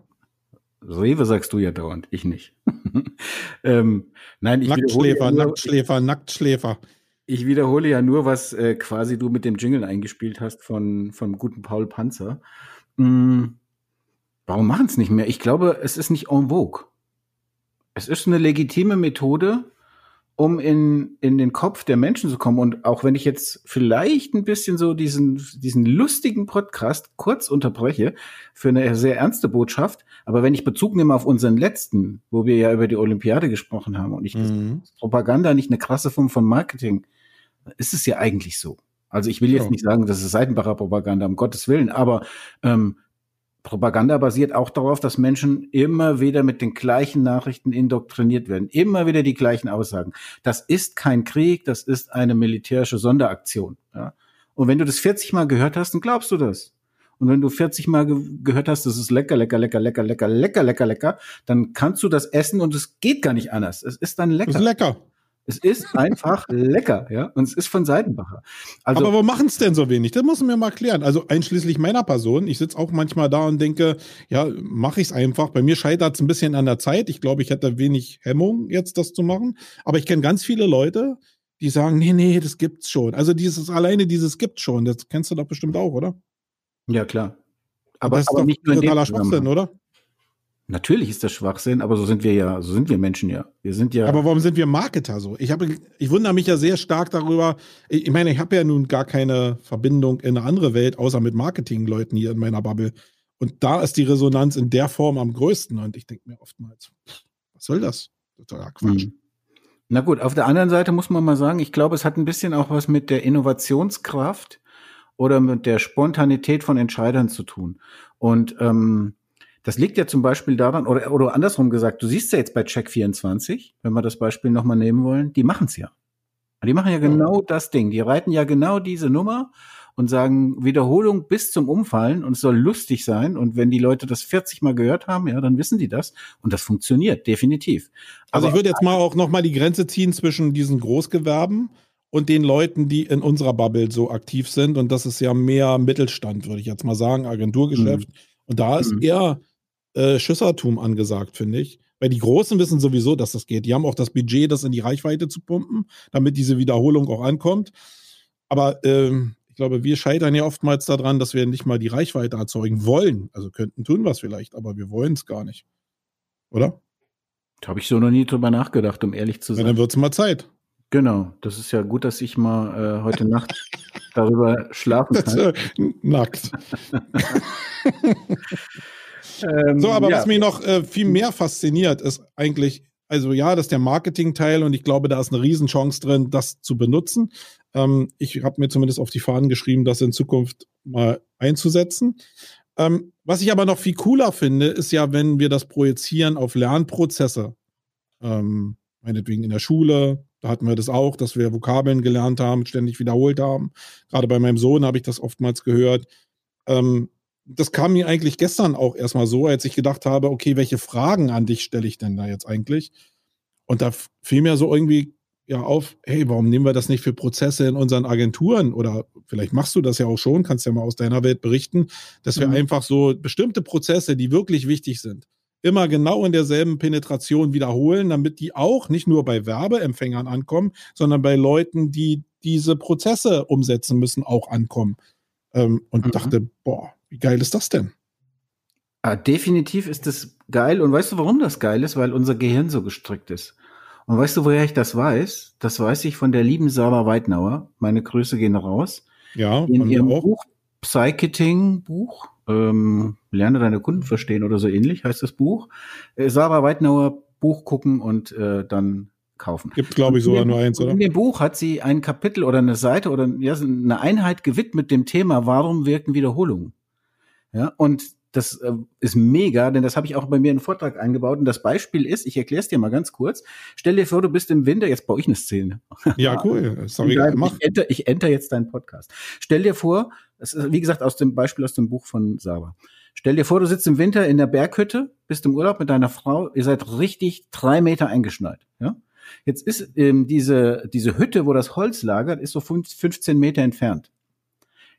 Rewe sagst du ja dauernd, ich nicht. ähm, nein, ich Nacktschläfer, ja nur, Nacktschläfer, Nacktschläfer. Ich wiederhole ja nur, was äh, quasi du mit dem Jingle eingespielt hast von vom guten Paul Panzer. Hm, warum machen es nicht mehr? Ich glaube, es ist nicht en vogue. Es ist eine legitime Methode, um in, in den Kopf der Menschen zu kommen. Und auch wenn ich jetzt vielleicht ein bisschen so diesen, diesen lustigen Podcast kurz unterbreche für eine sehr ernste Botschaft, aber wenn ich Bezug nehme auf unseren letzten, wo wir ja über die Olympiade gesprochen haben und ich mhm. Propaganda nicht eine krasse Form von Marketing, ist es ja eigentlich so. Also ich will jetzt ja. nicht sagen, das ist Seitenbacher Propaganda, um Gottes Willen, aber ähm, Propaganda basiert auch darauf, dass Menschen immer wieder mit den gleichen Nachrichten indoktriniert werden, immer wieder die gleichen Aussagen. Das ist kein Krieg, das ist eine militärische Sonderaktion. Ja? Und wenn du das 40 Mal gehört hast, dann glaubst du das. Und wenn du 40 Mal ge gehört hast, das ist lecker, lecker, lecker, lecker, lecker, lecker, lecker, lecker, dann kannst du das essen und es geht gar nicht anders. Es ist dann lecker. Es ist lecker. Es ist einfach lecker, ja. Und es ist von Seidenbacher. Also, Aber warum machen es denn so wenig? Das muss man mir mal klären. Also einschließlich meiner Person. Ich sitze auch manchmal da und denke, ja, mache ich es einfach. Bei mir scheitert es ein bisschen an der Zeit. Ich glaube, ich hätte wenig Hemmung, jetzt das zu machen. Aber ich kenne ganz viele Leute, die sagen, nee, nee, das gibt's schon. Also dieses alleine dieses gibt's schon. Das kennst du doch bestimmt auch, oder? Ja, klar. Aber, das ist aber doch nicht nur totaler Schwachsinn, oder? Natürlich ist das Schwachsinn, aber so sind wir ja, so sind wir Menschen ja. Wir sind ja. Aber warum sind wir Marketer so? Ich habe, ich wundere mich ja sehr stark darüber. Ich, ich meine, ich habe ja nun gar keine Verbindung in eine andere Welt, außer mit Marketingleuten hier in meiner Bubble. Und da ist die Resonanz in der Form am größten. Und ich denke mir oftmals, was soll das? Totaler Quatsch. Hm. Na gut, auf der anderen Seite muss man mal sagen, ich glaube, es hat ein bisschen auch was mit der Innovationskraft oder mit der Spontanität von Entscheidern zu tun. Und ähm, das liegt ja zum Beispiel daran, oder, oder andersrum gesagt, du siehst ja jetzt bei Check24, wenn wir das Beispiel nochmal nehmen wollen, die machen's ja. Die machen ja genau das Ding. Die reiten ja genau diese Nummer und sagen Wiederholung bis zum Umfallen und es soll lustig sein. Und wenn die Leute das 40 Mal gehört haben, ja, dann wissen die das. Und das funktioniert definitiv. Also ich würde jetzt mal auch nochmal die Grenze ziehen zwischen diesen Großgewerben und den Leuten, die in unserer Bubble so aktiv sind. Und das ist ja mehr Mittelstand, würde ich jetzt mal sagen, Agenturgeschäft. Mhm. Und da ist mhm. eher äh, Schüssertum angesagt, finde ich. Weil die Großen wissen sowieso, dass das geht. Die haben auch das Budget, das in die Reichweite zu pumpen, damit diese Wiederholung auch ankommt. Aber ähm, ich glaube, wir scheitern ja oftmals daran, dass wir nicht mal die Reichweite erzeugen wollen. Also könnten tun wir es vielleicht, aber wir wollen es gar nicht. Oder? Da habe ich so noch nie drüber nachgedacht, um ehrlich zu sein. Ja, dann wird es mal Zeit. Genau, das ist ja gut, dass ich mal äh, heute Nacht darüber schlafen kann. Das, äh, nackt. Ähm, so, aber ja. was mich noch äh, viel mehr fasziniert, ist eigentlich, also ja, das ist der Marketing-Teil und ich glaube, da ist eine Riesenchance drin, das zu benutzen. Ähm, ich habe mir zumindest auf die Fahnen geschrieben, das in Zukunft mal einzusetzen. Ähm, was ich aber noch viel cooler finde, ist ja, wenn wir das projizieren auf Lernprozesse. Ähm, meinetwegen in der Schule, da hatten wir das auch, dass wir Vokabeln gelernt haben, ständig wiederholt haben. Gerade bei meinem Sohn habe ich das oftmals gehört. Ähm, das kam mir eigentlich gestern auch erstmal so, als ich gedacht habe, okay, welche Fragen an dich stelle ich denn da jetzt eigentlich? Und da fiel mir so irgendwie ja auf, hey, warum nehmen wir das nicht für Prozesse in unseren Agenturen? Oder vielleicht machst du das ja auch schon, kannst ja mal aus deiner Welt berichten, dass wir mhm. einfach so bestimmte Prozesse, die wirklich wichtig sind, immer genau in derselben Penetration wiederholen, damit die auch nicht nur bei Werbeempfängern ankommen, sondern bei Leuten, die diese Prozesse umsetzen müssen, auch ankommen. Ähm, und mhm. dachte, boah, wie geil ist das denn? Ah, definitiv ist das geil. Und weißt du, warum das geil ist? Weil unser Gehirn so gestrickt ist. Und weißt du, woher ich das weiß? Das weiß ich von der lieben Sarah Weidnauer. Meine Grüße gehen raus. Ja, in ihrem auch. Buch, Psychiting-Buch, ähm, Lerne deine Kunden verstehen oder so ähnlich heißt das Buch. Äh, Sarah Weidnauer Buch gucken und äh, dann kaufen. Gibt, glaube ich, sogar nur eins, oder? In dem Buch hat sie ein Kapitel oder eine Seite oder ja, eine Einheit gewidmet dem Thema, warum wirken Wiederholungen? Ja, und das äh, ist mega, denn das habe ich auch bei mir in den Vortrag eingebaut. Und das Beispiel ist, ich erkläre es dir mal ganz kurz. Stell dir vor, du bist im Winter, jetzt baue ich eine Szene. Ja, cool. Sorry, ich, ich, enter, ich enter jetzt deinen Podcast. Stell dir vor, das ist wie gesagt aus dem Beispiel aus dem Buch von Saba. Stell dir vor, du sitzt im Winter in der Berghütte, bist im Urlaub mit deiner Frau, ihr seid richtig drei Meter eingeschneit. Ja? Jetzt ist ähm, diese, diese Hütte, wo das Holz lagert, ist so 15 Meter entfernt.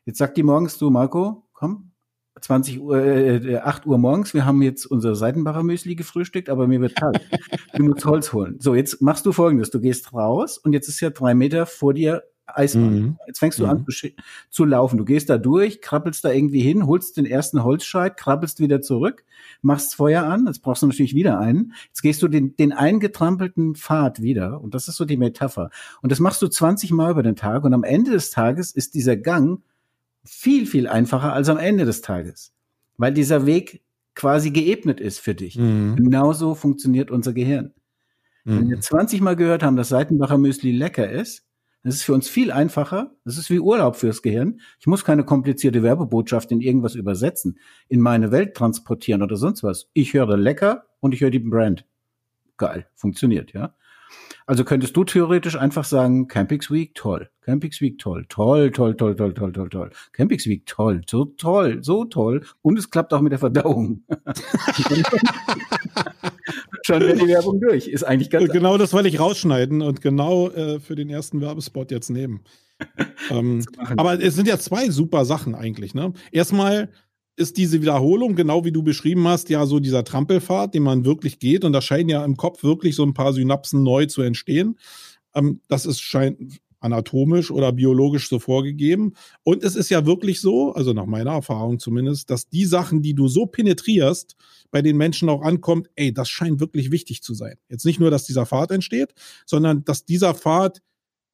Jetzt sagt die morgens, du Marco, komm, 20 Uhr, äh, 8 Uhr morgens, wir haben jetzt unser Seitenbacher Müsli gefrühstückt, aber mir wird kalt. du musst Holz holen. So, jetzt machst du folgendes, du gehst raus und jetzt ist ja drei Meter vor dir Eisbahn. Mhm. Jetzt fängst du mhm. an zu, zu, laufen. Du gehst da durch, krabbelst da irgendwie hin, holst den ersten Holzscheit, krabbelst wieder zurück, machst Feuer an, jetzt brauchst du natürlich wieder einen. Jetzt gehst du den, den eingetrampelten Pfad wieder und das ist so die Metapher. Und das machst du 20 Mal über den Tag und am Ende des Tages ist dieser Gang viel, viel einfacher als am Ende des Tages, weil dieser Weg quasi geebnet ist für dich. Mhm. Genauso funktioniert unser Gehirn. Mhm. Wenn wir 20 Mal gehört haben, dass Seitenbacher Müsli lecker ist, das ist für uns viel einfacher. Das ist wie Urlaub fürs Gehirn. Ich muss keine komplizierte Werbebotschaft in irgendwas übersetzen, in meine Welt transportieren oder sonst was. Ich höre lecker und ich höre die Brand. Geil, funktioniert, ja. Also könntest du theoretisch einfach sagen, Campix Week, toll. Campix Week, toll. Toll, toll, toll, toll, toll, toll, toll. Campix Week, toll. So toll, so toll. Und es klappt auch mit der Verdauung. Schon wäre die Werbung durch. Ist eigentlich ganz. Genau das wollte ich rausschneiden und genau äh, für den ersten Werbespot jetzt nehmen. ähm, aber es sind ja zwei super Sachen eigentlich. Ne? Erstmal ist diese Wiederholung, genau wie du beschrieben hast, ja so dieser Trampelfahrt, den man wirklich geht. Und da scheinen ja im Kopf wirklich so ein paar Synapsen neu zu entstehen. Ähm, das ist scheint anatomisch oder biologisch so vorgegeben. Und es ist ja wirklich so, also nach meiner Erfahrung zumindest, dass die Sachen, die du so penetrierst, bei den Menschen auch ankommt, ey, das scheint wirklich wichtig zu sein. Jetzt nicht nur, dass dieser Pfad entsteht, sondern dass dieser Pfad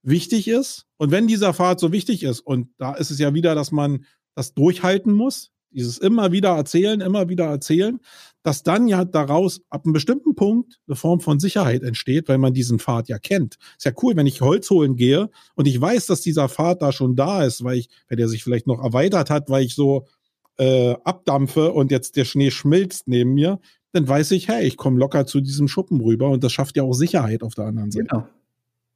wichtig ist. Und wenn dieser Pfad so wichtig ist, und da ist es ja wieder, dass man das durchhalten muss, dieses immer wieder erzählen, immer wieder erzählen, dass dann ja daraus ab einem bestimmten Punkt eine Form von Sicherheit entsteht, weil man diesen Pfad ja kennt. Ist ja cool, wenn ich Holz holen gehe und ich weiß, dass dieser Pfad da schon da ist, weil ich, weil der sich vielleicht noch erweitert hat, weil ich so äh, abdampfe und jetzt der Schnee schmilzt neben mir, dann weiß ich, hey, ich komme locker zu diesem Schuppen rüber und das schafft ja auch Sicherheit auf der anderen Seite. Genau.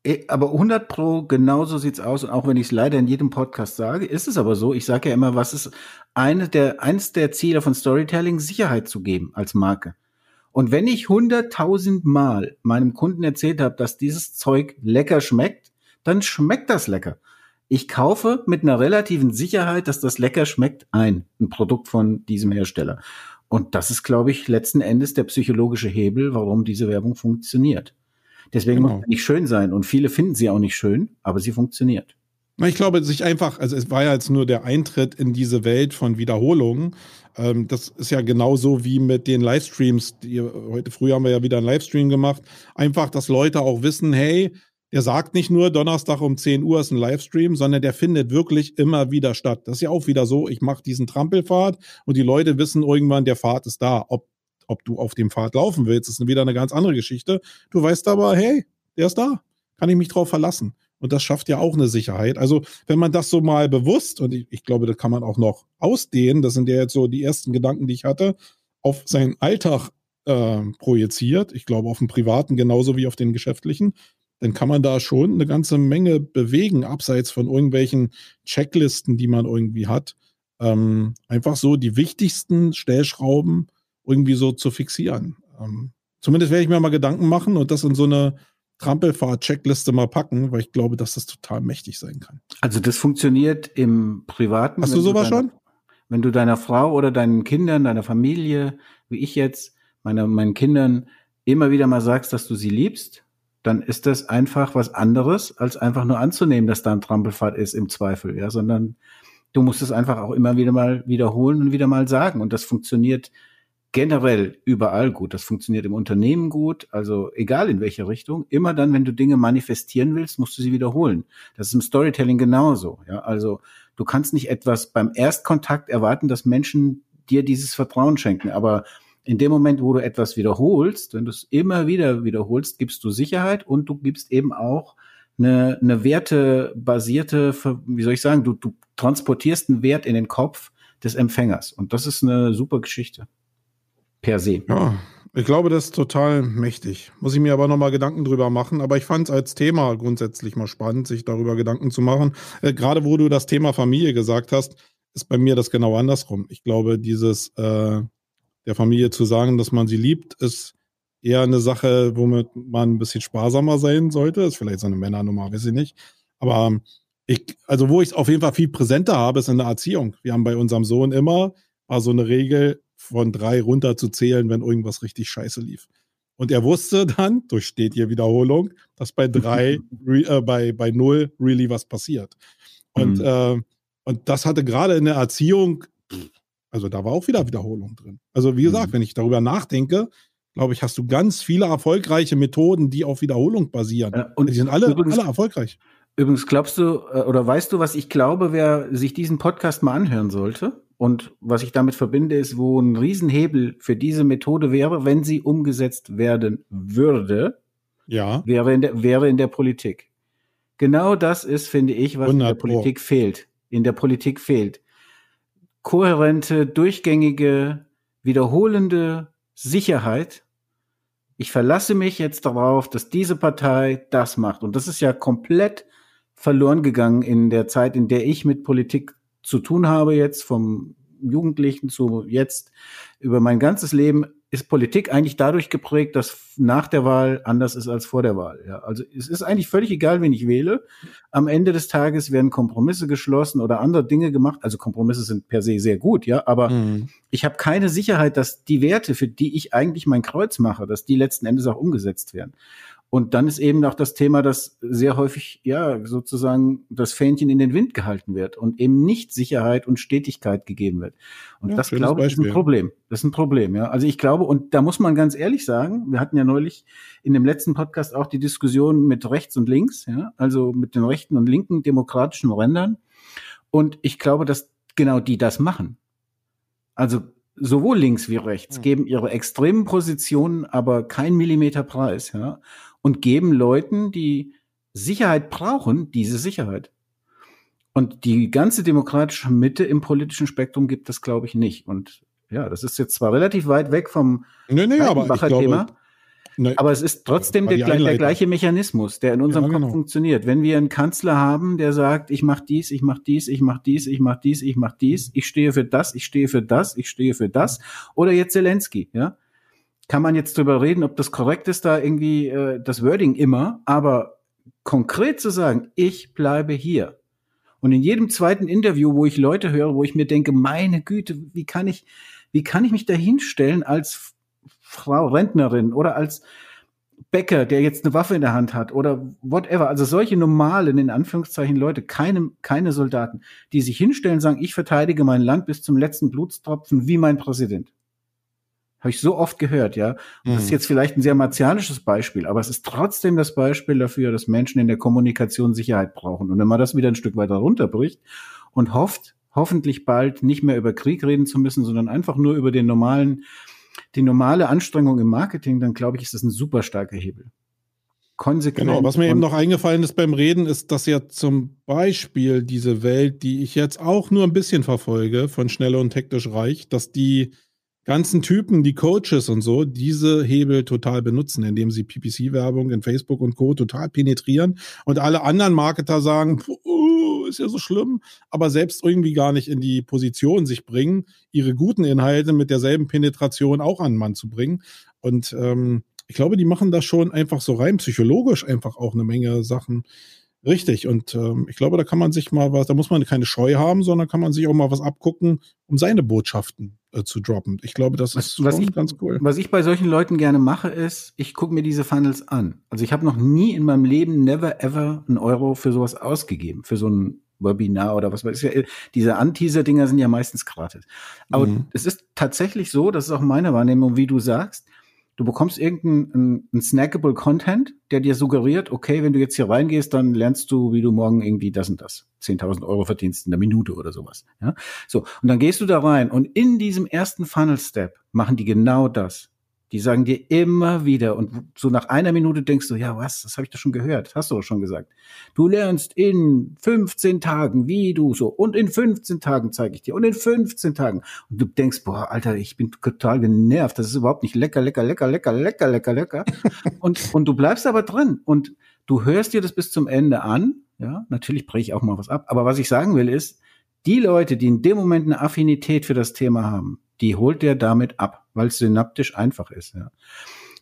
Eh, aber 100 Pro, genauso sieht's aus. Und auch wenn ich es leider in jedem Podcast sage, ist es aber so. Ich sage ja immer, was ist eine der, eins der Ziele von Storytelling, Sicherheit zu geben als Marke. Und wenn ich 100.000 Mal meinem Kunden erzählt habe, dass dieses Zeug lecker schmeckt, dann schmeckt das lecker. Ich kaufe mit einer relativen Sicherheit, dass das lecker schmeckt, ein, ein Produkt von diesem Hersteller. Und das ist, glaube ich, letzten Endes der psychologische Hebel, warum diese Werbung funktioniert. Deswegen genau. muss sie nicht schön sein. Und viele finden sie auch nicht schön, aber sie funktioniert. Ich glaube, sich einfach, also es war ja jetzt nur der Eintritt in diese Welt von Wiederholungen. Ähm, das ist ja genauso wie mit den Livestreams. Die, heute früh haben wir ja wieder einen Livestream gemacht. Einfach, dass Leute auch wissen, hey, der sagt nicht nur Donnerstag um 10 Uhr ist ein Livestream, sondern der findet wirklich immer wieder statt. Das ist ja auch wieder so, ich mache diesen Trampelfahrt und die Leute wissen irgendwann, der Pfad ist da. Ob ob du auf dem Pfad laufen willst, ist wieder eine ganz andere Geschichte. Du weißt aber, hey, der ist da. Kann ich mich drauf verlassen? Und das schafft ja auch eine Sicherheit. Also, wenn man das so mal bewusst, und ich, ich glaube, das kann man auch noch ausdehnen, das sind ja jetzt so die ersten Gedanken, die ich hatte, auf seinen Alltag äh, projiziert, ich glaube, auf den privaten genauso wie auf den geschäftlichen, dann kann man da schon eine ganze Menge bewegen, abseits von irgendwelchen Checklisten, die man irgendwie hat. Ähm, einfach so die wichtigsten Stellschrauben irgendwie so zu fixieren. Ähm, zumindest werde ich mir mal Gedanken machen und das in so eine Trampelfahrt-Checkliste mal packen, weil ich glaube, dass das total mächtig sein kann. Also das funktioniert im Privaten. Hast du sowas du deiner, schon? Wenn du deiner Frau oder deinen Kindern, deiner Familie, wie ich jetzt, meine, meinen Kindern immer wieder mal sagst, dass du sie liebst, dann ist das einfach was anderes, als einfach nur anzunehmen, dass da ein Trampelfahrt ist im Zweifel, ja, sondern du musst es einfach auch immer wieder mal wiederholen und wieder mal sagen. Und das funktioniert generell überall gut. Das funktioniert im Unternehmen gut, also egal in welche Richtung. Immer dann, wenn du Dinge manifestieren willst, musst du sie wiederholen. Das ist im Storytelling genauso. Ja, also du kannst nicht etwas beim Erstkontakt erwarten, dass Menschen dir dieses Vertrauen schenken. Aber in dem Moment, wo du etwas wiederholst, wenn du es immer wieder wiederholst, gibst du Sicherheit und du gibst eben auch eine, eine wertebasierte, wie soll ich sagen, du, du transportierst einen Wert in den Kopf des Empfängers. Und das ist eine super Geschichte per se. Ja, ich glaube, das ist total mächtig. Muss ich mir aber nochmal Gedanken drüber machen. Aber ich fand es als Thema grundsätzlich mal spannend, sich darüber Gedanken zu machen. Äh, Gerade wo du das Thema Familie gesagt hast, ist bei mir das genau andersrum. Ich glaube, dieses äh, der Familie zu sagen, dass man sie liebt, ist eher eine Sache, womit man ein bisschen sparsamer sein sollte. Ist vielleicht so eine Männernummer, weiß ich nicht. Aber ähm, ich, also wo ich es auf jeden Fall viel präsenter habe, ist in der Erziehung. Wir haben bei unserem Sohn immer war so eine Regel, von drei runter zu zählen, wenn irgendwas richtig scheiße lief. Und er wusste dann, durch stetige Wiederholung, dass bei drei, äh, bei, bei null really was passiert. Und, mhm. äh, und das hatte gerade in der Erziehung, also da war auch wieder Wiederholung drin. Also wie gesagt, mhm. wenn ich darüber nachdenke, glaube ich, hast du ganz viele erfolgreiche Methoden, die auf Wiederholung basieren. Ja, und die sind alle, übrigens, alle erfolgreich. Übrigens, glaubst du, äh, oder weißt du, was ich glaube, wer sich diesen Podcast mal anhören sollte? Und was ich damit verbinde, ist, wo ein Riesenhebel für diese Methode wäre, wenn sie umgesetzt werden würde, ja. wäre, in der, wäre in der Politik. Genau das ist, finde ich, was in der Politik Pro. fehlt. In der Politik fehlt. Kohärente, durchgängige, wiederholende Sicherheit. Ich verlasse mich jetzt darauf, dass diese Partei das macht. Und das ist ja komplett verloren gegangen in der Zeit, in der ich mit Politik zu tun habe jetzt, vom Jugendlichen zu jetzt, über mein ganzes Leben, ist Politik eigentlich dadurch geprägt, dass nach der Wahl anders ist als vor der Wahl. Ja, also es ist eigentlich völlig egal, wen ich wähle. Am Ende des Tages werden Kompromisse geschlossen oder andere Dinge gemacht. Also Kompromisse sind per se sehr gut, ja, aber mhm. ich habe keine Sicherheit, dass die Werte, für die ich eigentlich mein Kreuz mache, dass die letzten Endes auch umgesetzt werden. Und dann ist eben noch das Thema, dass sehr häufig, ja, sozusagen das Fähnchen in den Wind gehalten wird und eben nicht Sicherheit und Stetigkeit gegeben wird. Und ja, das, glaube ich, ist ein Problem. Das ist ein Problem, ja. Also ich glaube, und da muss man ganz ehrlich sagen, wir hatten ja neulich in dem letzten Podcast auch die Diskussion mit rechts und links, ja, also mit den rechten und linken demokratischen Rändern. Und ich glaube, dass genau die das machen. Also sowohl links wie rechts hm. geben ihre extremen Positionen aber kein Millimeter Preis, ja und geben Leuten, die Sicherheit brauchen, diese Sicherheit. Und die ganze demokratische Mitte im politischen Spektrum gibt das, glaube ich, nicht. Und ja, das ist jetzt zwar relativ weit weg vom nee, nee, aber Thema, nee, aber es ist trotzdem der, der, gleiche Mechanismus, der in unserem ja, genau. Kopf funktioniert. Wenn wir einen Kanzler haben, der sagt, ich mache dies, ich mache dies, ich mache dies, ich mache dies, ich mache dies, ich stehe für das, ich stehe für das, ich stehe für das, oder jetzt Zelensky, ja, kann man jetzt drüber reden, ob das korrekt ist, da irgendwie äh, das Wording immer, aber konkret zu sagen, ich bleibe hier. Und in jedem zweiten Interview, wo ich Leute höre, wo ich mir denke, meine Güte, wie kann ich, wie kann ich mich da hinstellen als Frau Rentnerin oder als Bäcker, der jetzt eine Waffe in der Hand hat oder whatever. Also solche normalen, in Anführungszeichen, Leute, keine, keine Soldaten, die sich hinstellen sagen, ich verteidige mein Land bis zum letzten Blutstropfen wie mein Präsident. Habe ich so oft gehört, ja. Und das ist mhm. jetzt vielleicht ein sehr martialisches Beispiel, aber es ist trotzdem das Beispiel dafür, dass Menschen in der Kommunikation Sicherheit brauchen. Und wenn man das wieder ein Stück weiter runterbricht und hofft, hoffentlich bald nicht mehr über Krieg reden zu müssen, sondern einfach nur über den normalen, die normale Anstrengung im Marketing, dann glaube ich, ist das ein super starker Hebel. Konsequent. Genau, was mir eben noch eingefallen ist beim Reden, ist, dass ja zum Beispiel diese Welt, die ich jetzt auch nur ein bisschen verfolge, von Schnelle und Hektisch Reich, dass die ganzen Typen, die Coaches und so, diese Hebel total benutzen, indem sie PPC-Werbung in Facebook und Co. total penetrieren und alle anderen Marketer sagen, ist ja so schlimm, aber selbst irgendwie gar nicht in die Position sich bringen, ihre guten Inhalte mit derselben Penetration auch an den Mann zu bringen. Und ähm, ich glaube, die machen da schon einfach so rein psychologisch einfach auch eine Menge Sachen, Richtig, und ähm, ich glaube, da kann man sich mal was, da muss man keine Scheu haben, sondern kann man sich auch mal was abgucken, um seine Botschaften äh, zu droppen. Ich glaube, das was, ist was ich, ganz cool. Was ich bei solchen Leuten gerne mache, ist, ich gucke mir diese Funnels an. Also ich habe noch nie in meinem Leben never ever einen Euro für sowas ausgegeben, für so ein Webinar oder was weiß ich. Diese Anteaser-Dinger sind ja meistens gratis. Aber mhm. es ist tatsächlich so, das ist auch meine Wahrnehmung, wie du sagst, Du bekommst irgendeinen ein snackable Content, der dir suggeriert, okay, wenn du jetzt hier reingehst, dann lernst du, wie du morgen irgendwie das und das 10.000 Euro verdienst in der Minute oder sowas. Ja, so und dann gehst du da rein und in diesem ersten Funnel Step machen die genau das. Die sagen dir immer wieder und so nach einer Minute denkst du, ja, was, das habe ich doch schon gehört, hast du doch schon gesagt. Du lernst in 15 Tagen, wie du so und in 15 Tagen zeige ich dir und in 15 Tagen und du denkst, boah, Alter, ich bin total genervt, das ist überhaupt nicht lecker, lecker, lecker, lecker, lecker, lecker, lecker und und du bleibst aber drin und du hörst dir das bis zum Ende an, ja, natürlich breche ich auch mal was ab, aber was ich sagen will ist, die Leute, die in dem Moment eine Affinität für das Thema haben, die holt der damit ab, weil es synaptisch einfach ist. Ja.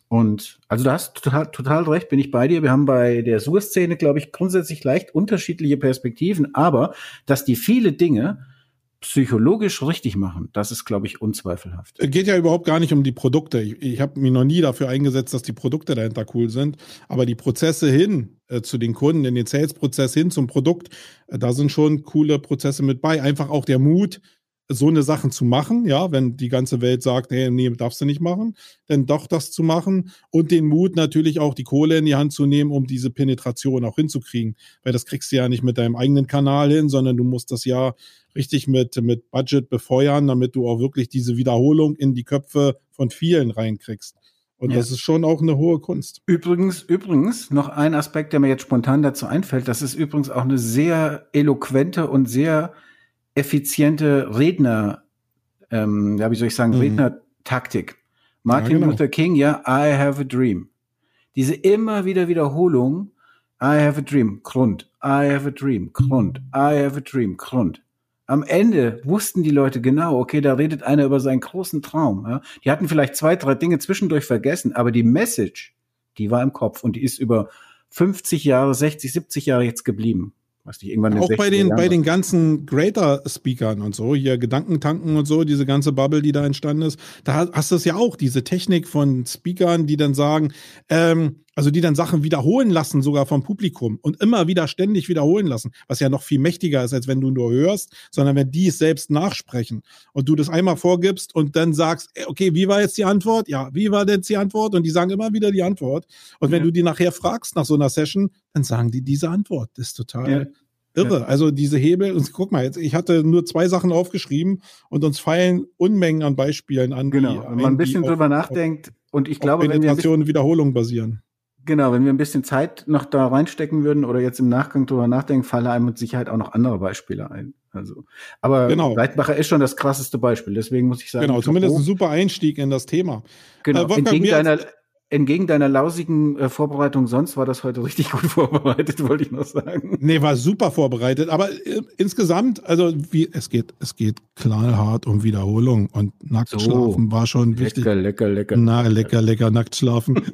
Und also du hast total, total recht, bin ich bei dir. Wir haben bei der Sur-Szene, glaube ich, grundsätzlich leicht unterschiedliche Perspektiven, aber dass die viele Dinge psychologisch richtig machen, das ist, glaube ich, unzweifelhaft. Geht ja überhaupt gar nicht um die Produkte. Ich, ich habe mich noch nie dafür eingesetzt, dass die Produkte dahinter cool sind, aber die Prozesse hin äh, zu den Kunden, in den Sales-Prozess hin zum Produkt, äh, da sind schon coole Prozesse mit bei. Einfach auch der Mut, so eine Sachen zu machen, ja, wenn die ganze Welt sagt, hey, nee, darfst du nicht machen, dann doch das zu machen und den Mut natürlich auch die Kohle in die Hand zu nehmen, um diese Penetration auch hinzukriegen, weil das kriegst du ja nicht mit deinem eigenen Kanal hin, sondern du musst das ja richtig mit, mit Budget befeuern, damit du auch wirklich diese Wiederholung in die Köpfe von vielen reinkriegst. Und ja. das ist schon auch eine hohe Kunst. Übrigens, übrigens, noch ein Aspekt, der mir jetzt spontan dazu einfällt, das ist übrigens auch eine sehr eloquente und sehr effiziente Redner, ähm, ja, wie soll ich sagen, mhm. Rednertaktik. Martin ja, genau. Luther King, ja, I have a dream. Diese immer wieder Wiederholung, I have a dream, Grund, I have a dream, Grund, I have a dream, Grund. Am Ende wussten die Leute genau, okay, da redet einer über seinen großen Traum. Ja? Die hatten vielleicht zwei, drei Dinge zwischendurch vergessen, aber die Message, die war im Kopf und die ist über 50 Jahre, 60, 70 Jahre jetzt geblieben. Was die irgendwann Auch bei den, bei den ganzen Greater-Speakern und so, hier Gedankentanken und so, diese ganze Bubble, die da entstanden ist, da hast du es ja auch, diese Technik von Speakern, die dann sagen, ähm, also die dann Sachen wiederholen lassen, sogar vom Publikum und immer wieder ständig wiederholen lassen, was ja noch viel mächtiger ist, als wenn du nur hörst, sondern wenn die es selbst nachsprechen und du das einmal vorgibst und dann sagst, okay, wie war jetzt die Antwort? Ja, wie war jetzt die Antwort? Und die sagen immer wieder die Antwort. Und wenn ja. du die nachher fragst nach so einer Session, dann sagen die diese Antwort. Das ist total ja. irre. Ja. Also diese Hebel, und guck mal, jetzt, ich hatte nur zwei Sachen aufgeschrieben und uns fallen Unmengen an Beispielen an. Genau, wenn man ein bisschen drüber nachdenkt und ich glaube, wenn wir Wiederholung basieren. Genau, wenn wir ein bisschen Zeit noch da reinstecken würden oder jetzt im Nachgang drüber nachdenken, fallen einem mit Sicherheit auch noch andere Beispiele ein. Also, aber genau. Leitbacher ist schon das krasseste Beispiel. Deswegen muss ich sagen. Genau, zumindest ein super Einstieg in das Thema. Genau. Äh, entgegen, deiner, entgegen deiner lausigen äh, Vorbereitung sonst war das heute richtig gut vorbereitet, wollte ich noch sagen. Nee, war super vorbereitet. Aber äh, insgesamt, also wie es geht, es geht knallhart um Wiederholung und nackt so. schlafen war schon wichtig. Lecker, lecker, lecker. Na, lecker, lecker, nackt schlafen.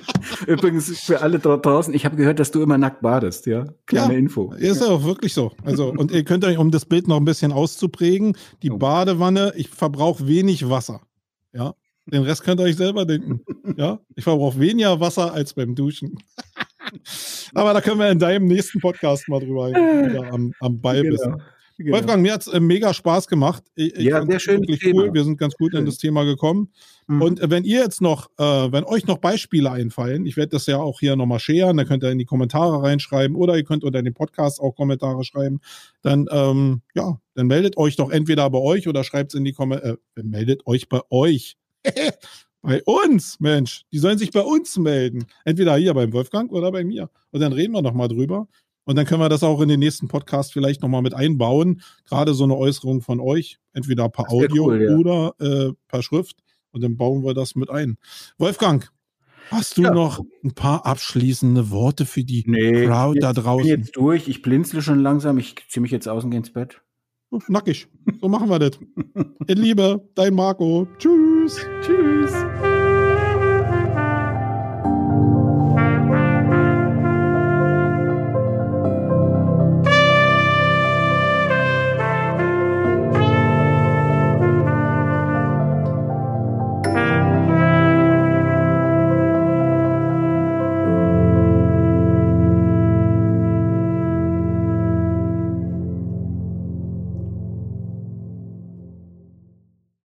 Übrigens für alle dort draußen, ich habe gehört, dass du immer nackt badest, ja? Kleine ja, Info. Ist ja auch wirklich so. Also, und ihr könnt euch, um das Bild noch ein bisschen auszuprägen, die oh. Badewanne, ich verbrauche wenig Wasser. Ja. Den Rest könnt ihr euch selber denken. Ja, ich verbrauche weniger Wasser als beim Duschen. Aber da können wir in deinem nächsten Podcast mal drüber am, am Ball genau. bist. Genau. Wolfgang, mir hat es äh, mega Spaß gemacht. Ich, ja, sehr schön. Cool. Wir sind ganz gut schön. in das Thema gekommen. Mhm. Und äh, wenn ihr jetzt noch, äh, wenn euch noch Beispiele einfallen, ich werde das ja auch hier nochmal scheren, dann könnt ihr in die Kommentare reinschreiben oder ihr könnt unter dem Podcast auch Kommentare schreiben. Dann, ähm, ja, dann meldet euch doch entweder bei euch oder schreibt es in die Kommentare, äh, meldet euch bei euch. bei uns, Mensch. Die sollen sich bei uns melden. Entweder hier beim Wolfgang oder bei mir. Und dann reden wir nochmal drüber. Und dann können wir das auch in den nächsten Podcast vielleicht nochmal mit einbauen. Gerade so eine Äußerung von euch, entweder per Audio cool, ja. oder äh, per Schrift. Und dann bauen wir das mit ein. Wolfgang, hast du ja. noch ein paar abschließende Worte für die nee, Crowd da draußen? Ich bin jetzt durch. Ich blinzle schon langsam. Ich ziehe mich jetzt aus und gehe ins Bett. Nackig. So machen wir das. In Liebe, dein Marco. Tschüss. Tschüss.